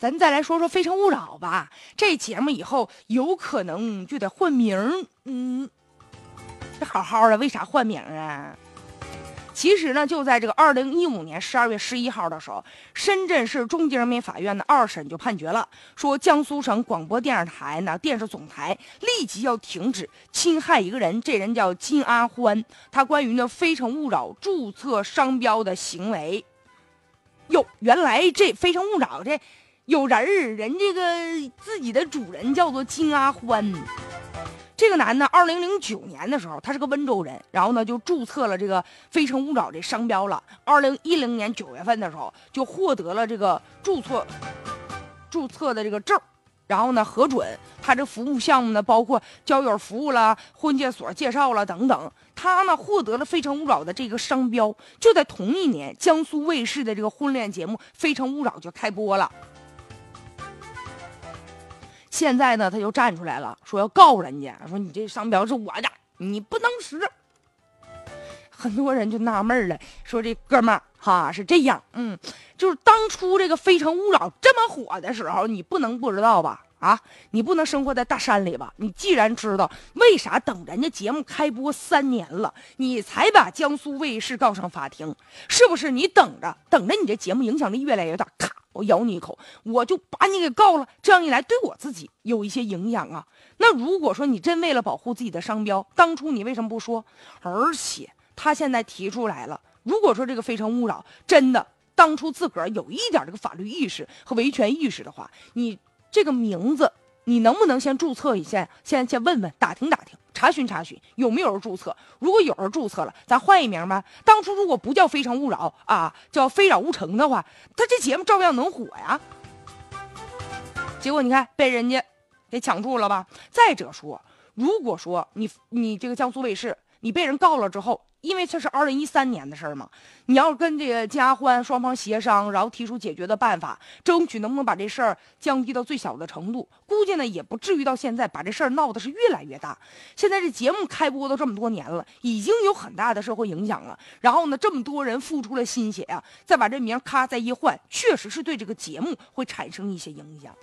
咱再来说说《非诚勿扰》吧。这节目以后有可能就得换名儿嗯，这好好的，为啥换名啊？其实呢，就在这个二零一五年十二月十一号的时候，深圳市中级人民法院的二审就判决了，说江苏省广播电视台呢电视总台立即要停止侵害一个人，这人叫金阿欢，他关于呢《非诚勿扰》注册商标的行为。哟，原来这《非诚勿扰》这。有人儿，人这个自己的主人叫做金阿欢。这个男的，二零零九年的时候，他是个温州人，然后呢就注册了这个“非诚勿扰”这商标了。二零一零年九月份的时候，就获得了这个注册注册的这个证然后呢核准他这服务项目呢，包括交友服务了、婚介所介绍了等等。他呢获得了“非诚勿扰”的这个商标。就在同一年，江苏卫视的这个婚恋节目《非诚勿扰》就开播了。现在呢，他就站出来了，说要告人家，说你这商标是我的，你不能使。很多人就纳闷了，说这哥们儿哈是这样，嗯，就是当初这个《非诚勿扰》这么火的时候，你不能不知道吧？啊，你不能生活在大山里吧？你既然知道，为啥等人家节目开播三年了，你才把江苏卫视告上法庭？是不是？你等着，等着，你这节目影响力越来越大，我咬你一口，我就把你给告了。这样一来，对我自己有一些影响啊。那如果说你真为了保护自己的商标，当初你为什么不说？而且他现在提出来了，如果说这个《非诚勿扰》真的当初自个儿有一点这个法律意识和维权意识的话，你这个名字，你能不能先注册一下？先先问问，打听打听。查询查询有没有人注册，如果有人注册了，咱换一名吧。当初如果不叫《非诚勿扰》啊，叫《非扰勿成》的话，他这节目照样能火呀。结果你看被人家给抢注了吧？再者说，如果说你你这个江苏卫视，你被人告了之后。因为这是二零一三年的事儿嘛，你要跟这个金阿欢双方协商，然后提出解决的办法，争取能不能把这事儿降低到最小的程度。估计呢也不至于到现在把这事儿闹的是越来越大。现在这节目开播都这么多年了，已经有很大的社会影响了。然后呢，这么多人付出了心血呀，再把这名咔再一换，确实是对这个节目会产生一些影响。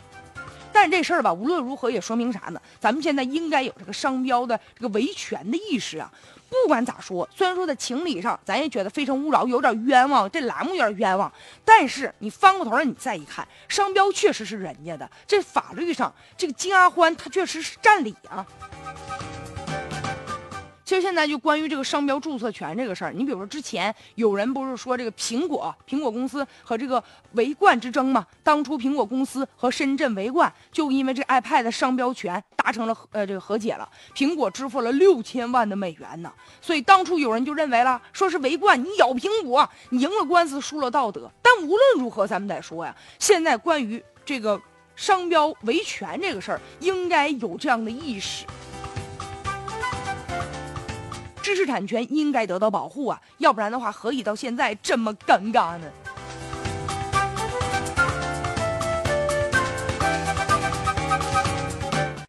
但这事儿吧，无论如何也说明啥呢？咱们现在应该有这个商标的这个维权的意识啊。不管咋说，虽然说在情理上，咱也觉得《非诚勿扰》有点冤枉，这栏目有点冤枉。但是你翻过头来，你再一看，商标确实是人家的，这法律上，这个金阿欢他确实是占理啊。其实现在就关于这个商标注册权这个事儿，你比如说之前有人不是说这个苹果苹果公司和这个维冠之争嘛？当初苹果公司和深圳维冠就因为这 iPad 商标权达成了呃这个和解了，苹果支付了六千万的美元呢。所以当初有人就认为了，说是维冠你咬苹果，你赢了官司输了道德。但无论如何，咱们得说呀，现在关于这个商标维权这个事儿，应该有这样的意识。知识产权应该得到保护啊，要不然的话，何以到现在这么尴尬呢？